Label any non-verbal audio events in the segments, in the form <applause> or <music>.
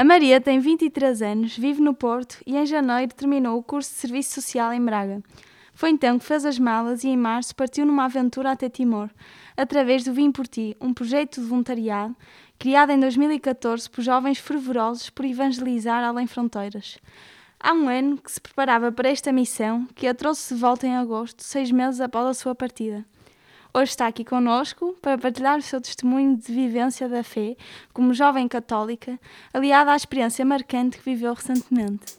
A Maria tem 23 anos, vive no Porto e em janeiro terminou o curso de Serviço Social em Braga. Foi então que fez as malas e em março partiu numa aventura até Timor, através do Vim por Ti, um projeto de voluntariado criado em 2014 por jovens fervorosos por evangelizar além fronteiras. Há um ano que se preparava para esta missão, que a trouxe de volta em agosto, seis meses após a sua partida. Hoje está aqui conosco para partilhar o seu testemunho de vivência da fé como jovem católica, aliada à experiência marcante que viveu recentemente.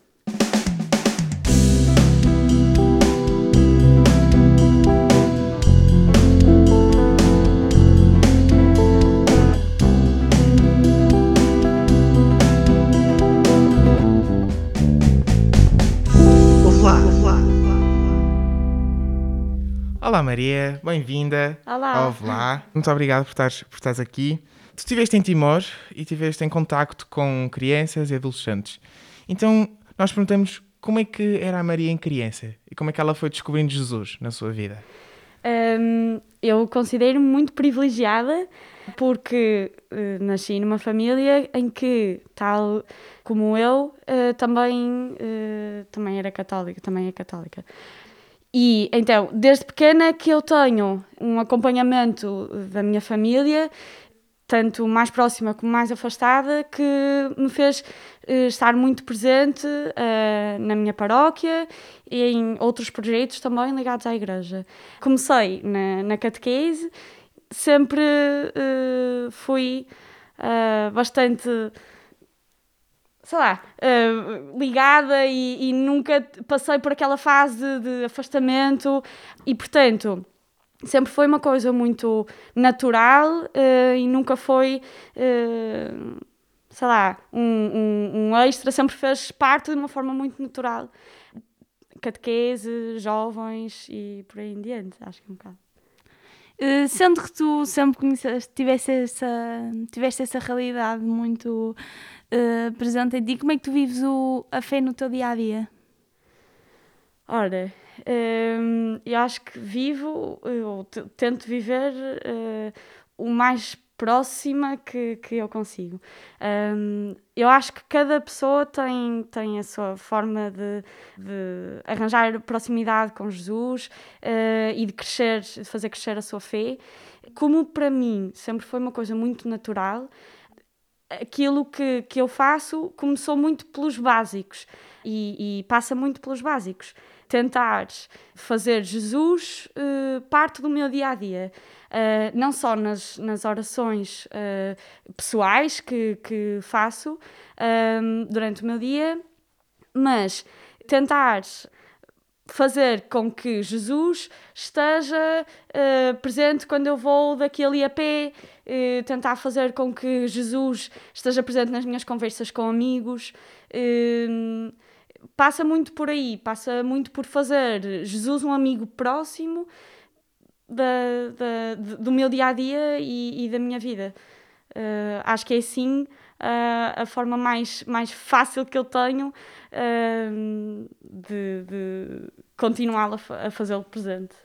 Olá Maria, bem-vinda. Olá. Olá. Muito obrigado por estares, por estares aqui. Tu estiveste em Timor e estiveste em contacto com crianças e adolescentes. Então, nós perguntamos como é que era a Maria em criança e como é que ela foi descobrindo Jesus na sua vida. Um, eu considero-me muito privilegiada porque uh, nasci numa família em que, tal como eu, uh, também, uh, também era católica, também é católica. E então, desde pequena que eu tenho um acompanhamento da minha família, tanto mais próxima como mais afastada, que me fez uh, estar muito presente uh, na minha paróquia e em outros projetos também ligados à igreja. Comecei na, na catequese, sempre uh, fui bastante sei lá, uh, ligada e, e, nunca passei por aquela fase de, afastamento e, portanto, sempre foi uma coisa muito natural uh, e nunca foi, uh, sei lá, um, um, um, extra, sempre fez parte de uma forma muito natural. Catequese, jovens e por aí em diante, acho que é um bocado. Sendo que tu sempre conheceste, tiveste essa, tiveste essa realidade muito uh, presente em ti. Como é que tu vives o, a fé no teu dia a dia? Ora, um, ehm, eu acho que vivo, eu tento viver uh, o mais próxima que, que eu consigo. Um, eu acho que cada pessoa tem, tem a sua forma de, de arranjar proximidade com Jesus uh, e de crescer, de fazer crescer a sua fé. Como para mim sempre foi uma coisa muito natural, aquilo que, que eu faço começou muito pelos básicos e, e passa muito pelos básicos. Tentar fazer Jesus uh, parte do meu dia a dia, uh, não só nas, nas orações uh, pessoais que, que faço durante o meu dia, mas tentar fazer com que Jesus esteja uh, presente quando eu vou daqui ali a pé, uh, tentar fazer com que Jesus esteja presente nas minhas conversas com amigos. Uh, passa muito por aí, passa muito por fazer Jesus um amigo próximo da, da, do meu dia a dia e, e da minha vida. acho que é assim a forma mais, mais fácil que eu tenho de, de continuar a, a fazê-lo presente.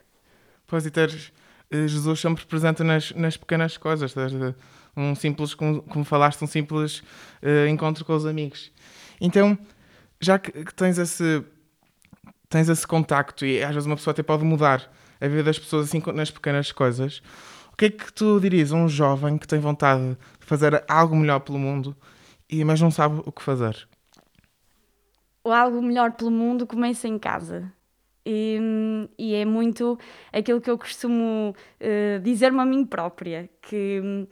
Pois, e teres Jesus sempre presente nas, nas pequenas coisas, um simples, como, como falaste, um simples uh, encontro com os amigos. Então, já que, que, tens esse tens esse contacto e às vezes uma pessoa até pode mudar a vida das pessoas assim nas pequenas coisas, o que é que tu dirias a um jovem que tem vontade de fazer algo melhor pelo mundo e mas não sabe o que fazer? O algo melhor pelo mundo começa em casa. E, e é muito aquilo que eu costumo uh, dizer-me a mim própria, que um,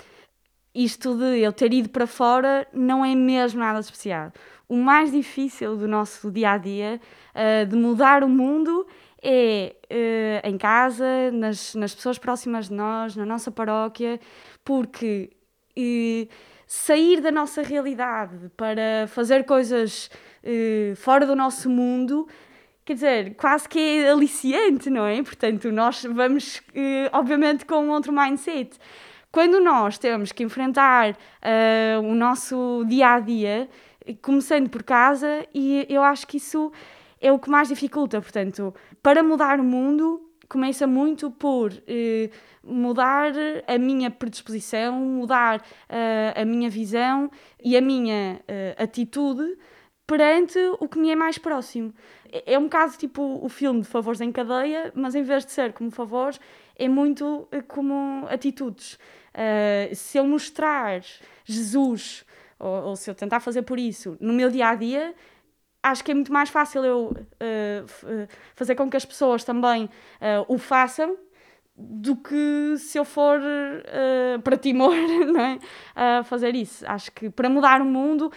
isto de eu ter ido para fora não é mesmo nada especial. O mais difícil do nosso dia a dia, uh, de mudar o mundo, é uh, em casa, nas, nas pessoas próximas de nós, na nossa paróquia, porque sair da nossa realidade para fazer coisas fora do nosso mundo quer dizer, quase que é aliciante, não é? Portanto, nós vamos, eh, obviamente, com outro mindset. Quando nós temos que enfrentar uh, o nosso dia a dia, começando por casa, e eu acho que isso é o que mais dificulta. Portanto, para mudar o mundo, começa muito por eh, mudar a minha predisposição, mudar uh, a minha visão e a minha uh, atitude perante o que me é mais próximo. É, é um bocado tipo o filme de favores em cadeia, mas em vez de ser como favores, é muito uh, como atitudes. se eu mostrar Jesus, ou, ou, se eu tentar fazer por isso, no meu dia a dia, acho que é muito mais fácil eu uh, fazer com que as pessoas também uh, o façam do que se eu for uh, para Timor <laughs> não é? uh, fazer isso. Acho que para mudar o mundo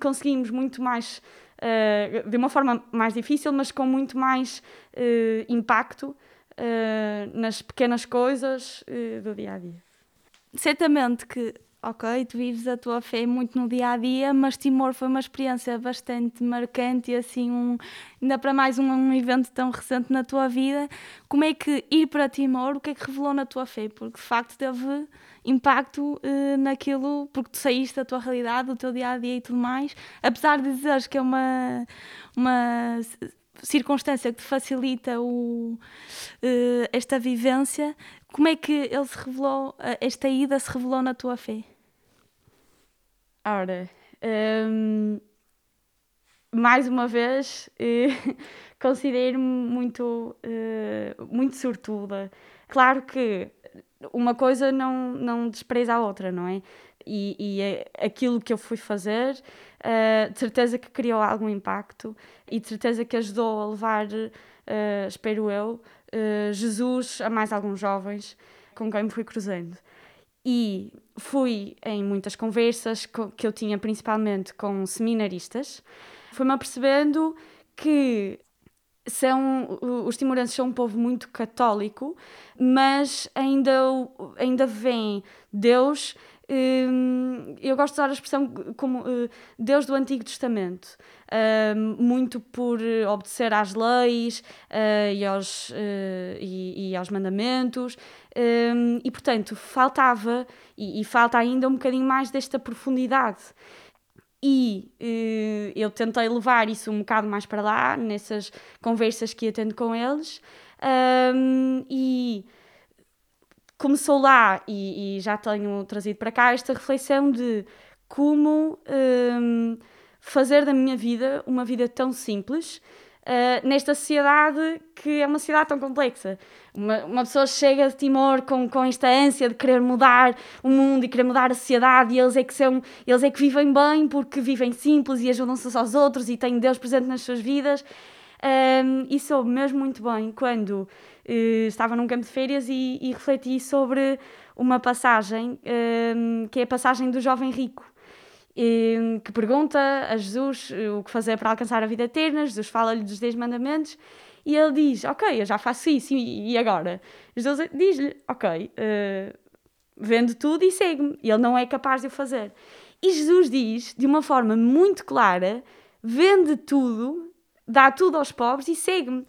conseguimos muito mais, uh, de uma forma mais difícil, mas com muito mais impacto nas pequenas coisas do dia a dia. Certamente que ok, tu vives a tua fé muito no dia a dia, mas Timor foi uma experiência bastante marcante e assim, um, ainda para mais um, um, evento tão recente na tua vida. Como é que ir para Timor, o que é que revelou na tua fé? Porque de facto teve impacto eh, naquilo, porque tu saíste da tua realidade, do teu dia a dia e tudo mais, apesar de dizeres que é uma. uma circunstância que te facilita o, uh, esta vivência, como é que ele se revelou, eh, esta ida se revelou na tua fé? Ora, um, mais uma vez, <laughs> eh, considero-me muito, uh, muito sortuda. Claro que uma coisa não, não despreza a outra, não é? E, e é aquilo que eu fui fazer, uh, de certeza que criou algum impacto e de certeza que ajudou a levar, espero eu, Jesus a mais alguns jovens com quem me fui cruzando. E fui em muitas conversas que eu tinha principalmente com seminaristas, fui-me apercebendo que são os timorenses são um povo muito católico, mas ainda ainda vem Deus eu gosto de usar a expressão como uh, Deus do Antigo Testamento, hum, muito por obedecer às leis uh, e, aos, e, aos mandamentos, hum, e portanto faltava e, falta ainda um bocadinho mais desta profundidade. E eu tentei levar isso um bocado mais para lá, nessas conversas que ia tendo com eles, e começou lá e, e, já tenho trazido para cá esta reflexão de como um, fazer da minha vida uma vida tão simples uh, nesta sociedade que é uma sociedade tão complexa. Uma, uma pessoa chega de Timor com, com esta ânsia de querer mudar o mundo e querer mudar a sociedade e eles é que, são, eles é que vivem bem porque vivem simples e ajudam-se aos outros e têm Deus presente nas suas vidas. Um, e soube mesmo muito bem quando uh, estava num campo de férias e, e refleti sobre uma passagem um, que é a passagem do jovem rico. Que pergunta a Jesus eh, o que fazer para alcançar a vida eterna. Jesus fala-lhe dos 10 mandamentos e ele diz: Ok, eu já faço isso, e, e agora? Jesus diz-lhe: Ok, uh, vende tudo e segue-me. Ele não é capaz de o fazer. E Jesus diz, de uma forma muito clara: vende tudo dá tudo aos pobres e segue-me.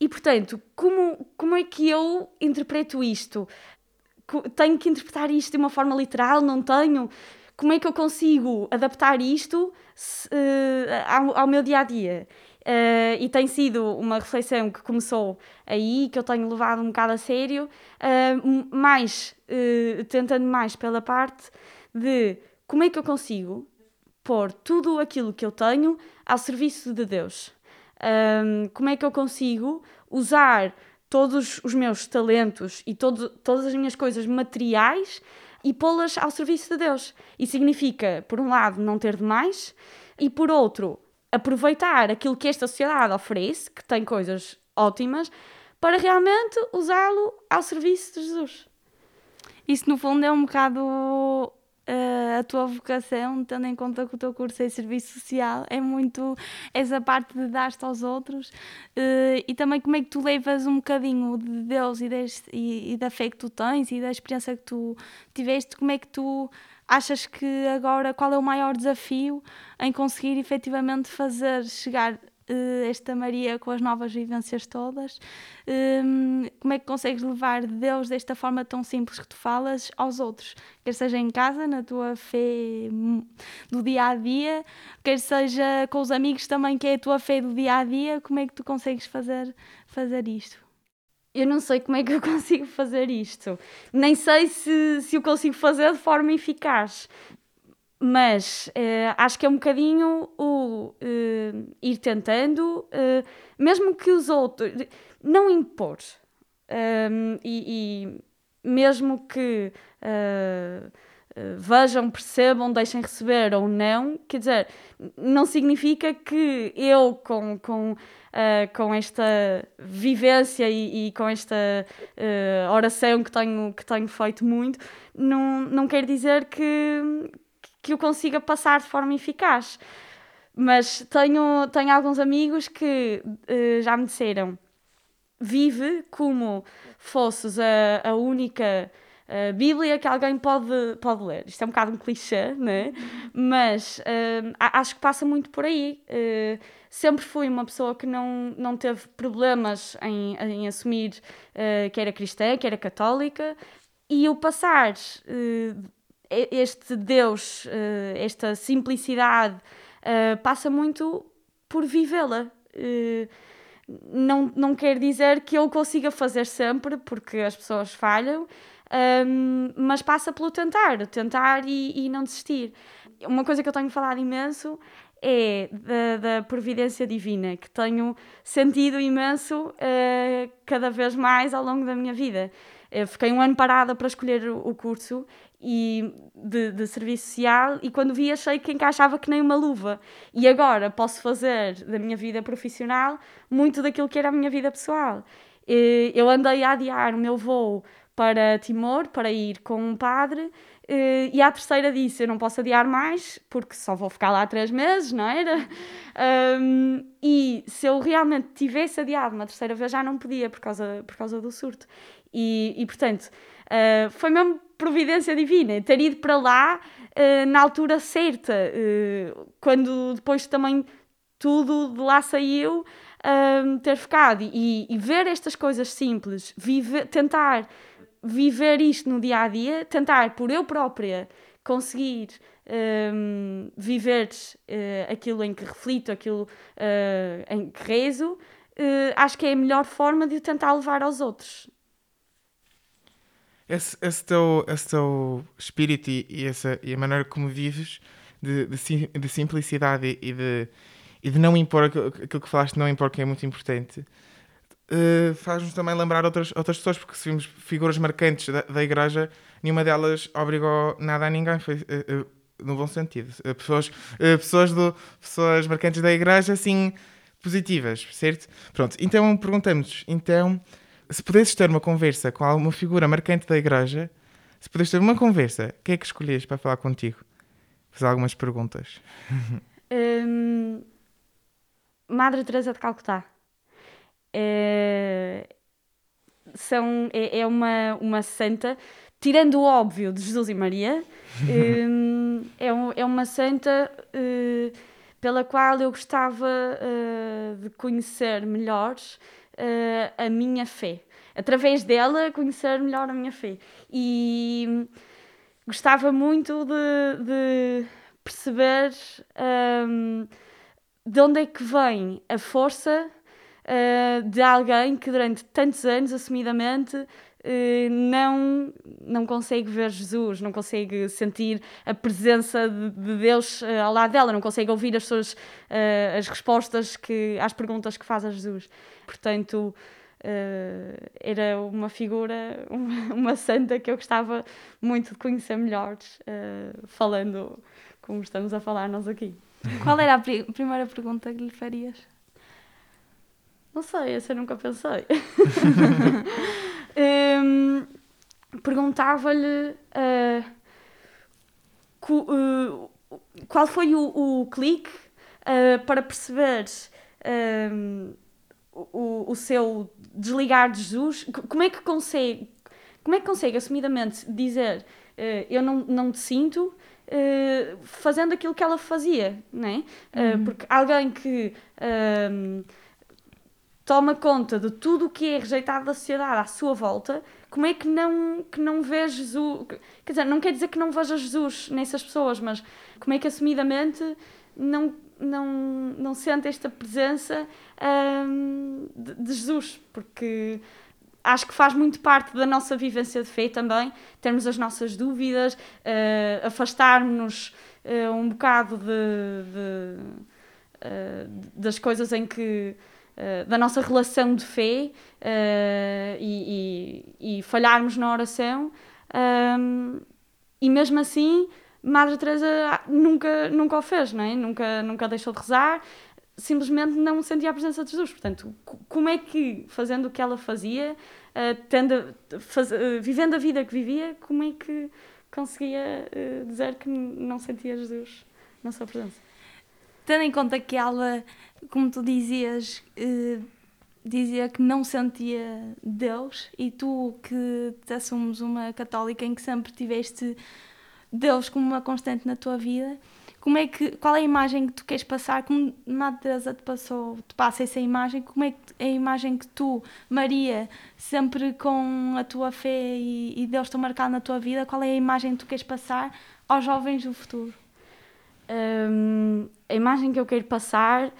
E portanto, como, como é que eu interpreto isto? Tenho que interpretar isto de uma forma literal? Não tenho? Como é que eu consigo adaptar isto uh, ao, ao, meu dia a dia? Uh, e tem sido uma reflexão que começou aí, que eu tenho levado um bocado a sério, uh, mais tentando mais pela parte de como é que eu consigo pôr tudo aquilo que eu tenho ao serviço de Deus um, como é que eu consigo usar todos os meus talentos e todo, todas as minhas coisas materiais e pô-las ao serviço de Deus. E significa, por um lado, não ter demais e, por outro, aproveitar aquilo que esta sociedade oferece, que tem coisas ótimas, para realmente usá-lo ao serviço de Jesus. Isso, no fundo, é um bocado uh, a tua vocação, tendo em conta que o teu curso é serviço social, é muito essa parte de dar-te aos outros. Uh, e também como é que tu levas um bocadinho de Deus e, deste, e, e da fé que tu tens e da experiência que tu tiveste, como é que tu achas que agora qual é o maior desafio em conseguir efetivamente fazer chegar esta Maria com as novas vivências todas, um, como é que consegues levar Deus desta forma tão simples que tu falas aos outros? Quer seja em casa, na tua fé do dia a dia, quer seja com os amigos também, que é a tua fé do dia a dia, como é que tu consegues fazer, fazer isto? eu não sei como é que eu <laughs> consigo fazer isto. Nem sei se, se o consigo fazer de forma eficaz. Mas uh, acho que é um bocadinho o uh, ir tentando, uh, mesmo que os outros. Não impor. Um, e, e, mesmo que vejam, percebam, deixem receber ou não, quer dizer, não significa que eu, com, com, com esta vivência e, e com esta oração que tenho, que tenho feito muito, não, não quer dizer que que eu consiga passar de forma eficaz. Mas tenho, tenho alguns amigos que uh, já me disseram: vive como fosses a, a única uh, Bíblia que alguém pode, pode ler. Isto é um bocado um clichê, né? mas uh, acho que passa muito por aí. Uh, sempre fui uma pessoa que não, não teve problemas em, em assumir que era cristã, que era católica, e o passar este Deus, uh, esta simplicidade, uh, passa muito por vivê-la. Uh, não, não quer dizer que eu consiga fazer sempre, porque as pessoas falham, ehm, mas passa pelo tentar, tentar e, e, não desistir. Uma coisa que eu tenho falado imenso é da, da providência divina, que tenho sentido imenso cada vez mais ao longo da minha vida. Eu fiquei um ano parada para escolher o curso e de, de, serviço social e quando vi achei que encaixava que nem uma luva. E agora posso fazer da minha vida profissional muito daquilo que era a minha vida pessoal. Eu andei a adiar o meu voo para Timor para ir com um padre e à terceira disse eu não posso adiar mais porque só vou ficar lá três meses não era? Um, e se eu realmente tivesse adiado uma terceira vez já não podia por causa por causa do surto. E, e portanto uh, foi mesmo providência divina, ter ido para lá uh, na altura certa, uh, quando depois também tudo de lá saiu, uh, ter ficado. E, e, ver estas coisas simples, tentar viver isto no dia a dia, tentar por eu própria conseguir um, viver aquilo em que reflito, aquilo em que rezo, acho que é a melhor forma de tentar levar aos outros esse, esse, teu, esse teu espírito e, e, essa, e a maneira como vives de, de, de simplicidade e de, e de não impor aquilo, aquilo que falaste, não impor que é muito importante, uh, faz-nos também lembrar outras, outras pessoas, porque se vimos figuras marcantes da, da igreja, nenhuma delas obrigou nada a ninguém, foi uh, uh, no bom sentido. pessoas, pessoas, do, pessoas marcantes da igreja, assim, positivas, certo? Pronto, então perguntamos, então se pudesses ter uma conversa com alguma figura marcante da igreja, se pudesses ter uma conversa, quem é que escolhias para falar contigo? Fazer algumas perguntas. <laughs> Hum, Madre Teresa de Calcutá. É, são, é, é, uma, uma santa, tirando o óbvio de Jesus e Maria, <laughs> hum, é, um, é uma santa uh, pela qual eu gostava uh, de conhecer melhor uh, a minha fé. Através dela, conhecer melhor a minha fé. E gostava muito de, de perceber um, de onde é que vem a força uh, de alguém que durante tantos anos, assumidamente, não, não consegue ver Jesus, não consegue sentir a presença de, de Deus uh, ao lado dela, não consegue ouvir as suas as respostas que, às perguntas que faz a Jesus. Portanto, era uma figura, <laughs> uma, uma, santa que eu gostava muito de conhecer melhor, falando como estamos a falar nós aqui. <laughs> Qual era a pri primeira pergunta que lhe farias? Não sei, essa eu nunca pensei. <laughs> um, Perguntava-lhe uh, qual foi o, o clique para perceber o, o seu desligar de Jesus, como é que consegue, como é que consegue assumidamente dizer uh, eu não, não te sinto uh, fazendo aquilo que ela fazia, não é? Uh, Porque alguém que ehm, toma conta de tudo o que é rejeitado da sociedade à sua volta, como é que não, que não vê Jesus? Quer dizer, não quer dizer que não veja Jesus nessas pessoas, mas como é que assumidamente não não, não sente esta presença um, de, de, Jesus, porque acho que faz muito parte da nossa vivência de fé também, termos as nossas dúvidas, uh, afastarmos-nos uh, um bocado de, de uh, das coisas em que. Da nossa relação de fé e, e, e, falharmos na oração. Um, e mesmo assim, Madre Teresa nunca, nunca o fez, não é? Nunca, nunca deixou de rezar, simplesmente não sentia a presença de Jesus. Portanto, como é que, fazendo o que ela fazia, uh, tendo, faz, uh, vivendo a vida que vivia, como é que conseguia uh, dizer que não sentia Jesus na sua presença? Tendo em conta que ela, como tu dizias, dizia que não sentia Deus e tu que te assumes uma católica em que sempre tiveste Deus como uma constante na tua vida, como é que, qual é a imagem que tu queres passar? Como Madre Teresa te passou, te passa essa imagem? Como é, que, é a imagem que tu, Maria, sempre com a tua fé e, e Deus te marcado na tua vida, qual é a imagem que tu queres passar aos jovens do futuro? Um, a imagem que eu quero passar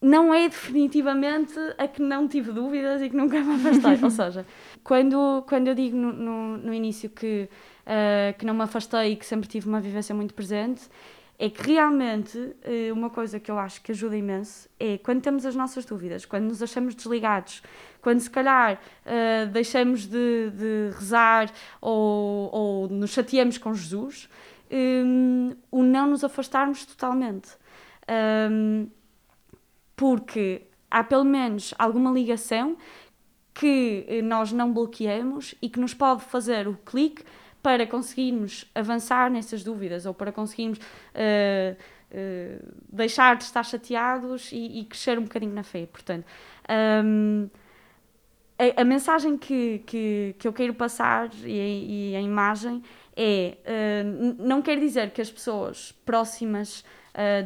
não é definitivamente a que não tive dúvidas e que nunca me afastei. <laughs> Ou seja, quando, quando eu digo no, no, no início que, uh, que não me afastei e que sempre tive uma vivência muito presente, é que realmente eh, uma coisa que eu acho que ajuda imenso é quando temos as nossas dúvidas, quando nos achamos desligados, quando se calhar uh, deixamos de, de rezar ou, ou, nos chateamos com Jesus, um, o não nos afastarmos totalmente. Um, porque há pelo menos alguma ligação que eh, nós não bloqueamos e que nos pode fazer o clique para conseguirmos avançar nessas dúvidas ou para conseguirmos uh, uh, deixar de estar chateados e, e, crescer um bocadinho na fé. Portanto, um, a, a, mensagem que, que, que eu quero passar e, e a imagem é: uh, não quer dizer que as pessoas próximas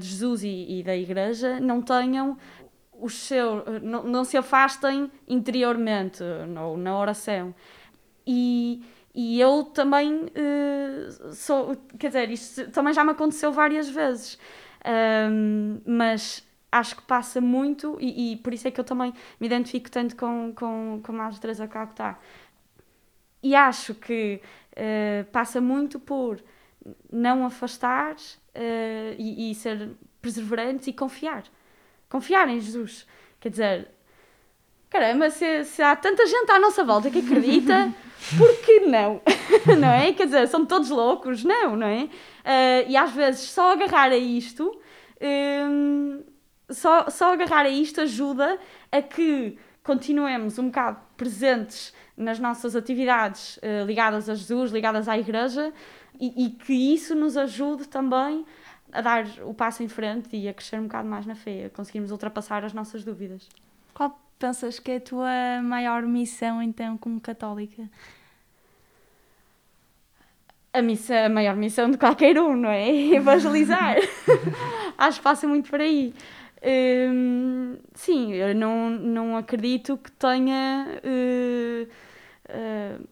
de Jesus e, e, da Igreja não tenham os seu, não, não se afastem interiormente ou na oração. E, e eu também uh, sou, quer dizer, isto também já me aconteceu várias vezes, um, mas acho que passa muito e, e, por isso é que eu também me identifico tanto com, com, com a Madre Teresa Calcutá. E acho que uh, passa muito por não afastar uh, e, e ser perseverantes e confiar. Confiar em Jesus. Quer dizer, caramba, se, se há tanta gente à nossa volta que acredita. <laughs> por que não? <laughs> não é? Quer dizer, são todos loucos? Não, não é? Uh, e às vezes só agarrar a isto, um, só, só agarrar a isto ajuda a que continuemos um bocado presentes nas nossas atividades uh, ligadas a Jesus, ligadas à Igreja, e, e, que isso nos ajude também a dar o passo em frente e a crescer um bocado mais na fé, a conseguirmos ultrapassar as nossas dúvidas. Qual pensas que é a tua maior missão, então, como católica? A, missão, a maior missão de qualquer um, não é? <laughs> Evangelizar. <laughs> Acho que passa muito por aí. Hum, sim, eu não, não acredito que tenha. Uh, uh,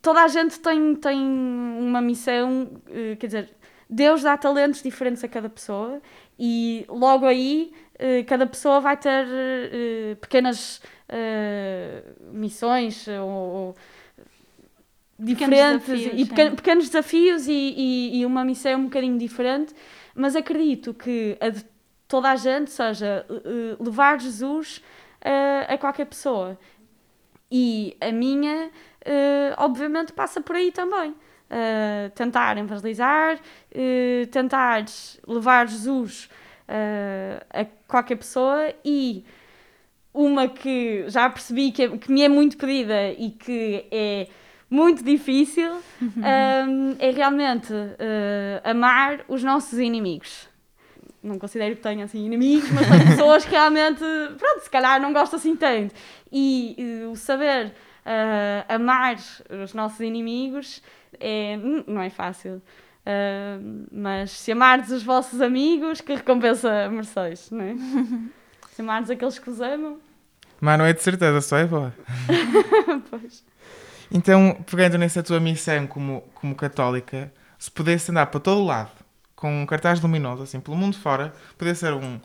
toda a gente tem, tem uma missão, uh, quer dizer, Deus dá talentos diferentes a cada pessoa e logo aí cada pessoa vai ter pequenas missões ou, diferentes pequenos desafios, e pequenos desafios e, e, e, uma missão um bocadinho diferente, mas acredito que a de toda a gente seja levar Jesus a qualquer pessoa. E a minha, obviamente, passa por aí também. Uh, tentar evangelizar, uh, tentar levar Jesus uh, a qualquer pessoa e uma que já percebi que, é, que, me é muito pedida e que é muito difícil um, é realmente amar os nossos inimigos não considero que tenha assim inimigos, mas tenho pessoas que realmente, pronto, se calhar não gosto assim tanto. E, e o saber uh, amar os nossos inimigos é, não é fácil. Uh, mas se amardes os vossos amigos, que recompensa mereceis, não é? <laughs> se amardes aqueles que vos amam. Mas não é de certeza, só é boa. <laughs> pois. Então, pegando nessa tua missão como, como católica, se pudesse andar para todo lado com um cartaz luminoso, assim, pelo mundo fora, poder ser um,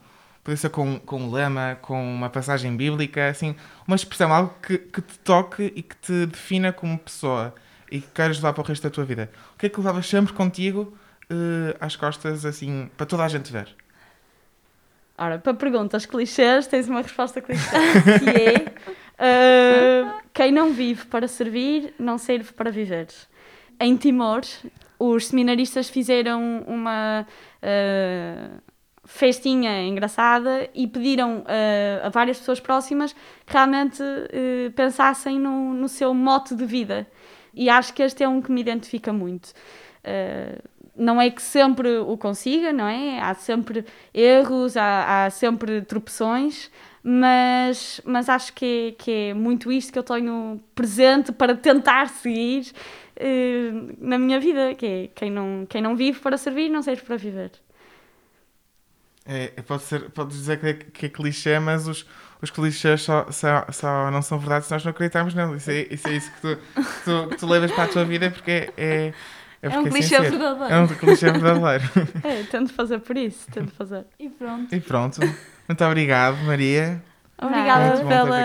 pode ser com, com um lema, com uma passagem bíblica, assim, uma expressão, algo que, que te toque e que te defina como pessoa e que queres levar para o resto da tua vida. O que é que levavas sempre contigo uh, às costas, assim, para toda a gente ver? Ora, para perguntas clichês, tens uma resposta clichê, que é uh, quem não vive para servir, não serve para viver. Em Timor, os seminaristas fizeram uma uh, festinha engraçada e pediram uh, a várias pessoas próximas que realmente uh, pensassem no, no seu mote de vida. E acho que este é um que me identifica muito. Uh, não é que sempre o consiga, não é? Há sempre erros, há, há sempre tropeções, mas, mas acho que é, que é muito isto que eu tenho presente para tentar seguir uh, na minha vida, que é quem não, quem não vive para servir, não serve para viver. É, pode, ser, pode dizer que é, que é clichê, mas os, os clichês só, só, só não são verdade se nós não acreditarmos neles. Isso é, isso é isso que tu, que tu, que tu levas para a tua vida porque é. É um clichê verdadeiro. É um clichê verdadeiro. <laughs> É, tento fazer por isso, tento fazer. E pronto. E pronto. Muito obrigado, Maria. Obrigada pela,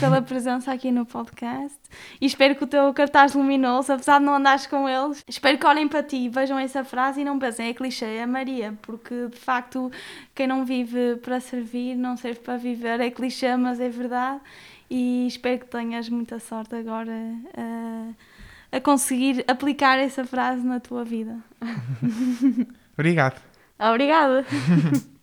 pela presença aqui no podcast e espero que o teu cartaz luminoso, apesar de não andares com eles, espero que olhem para ti, vejam essa frase e não pensem, é clichê, é Maria, porque de facto quem não vive para servir não serve para viver, é clichê, mas é verdade e espero que tenhas muita sorte agora a, a conseguir aplicar essa frase na tua vida. Obrigado. Obrigada. <laughs>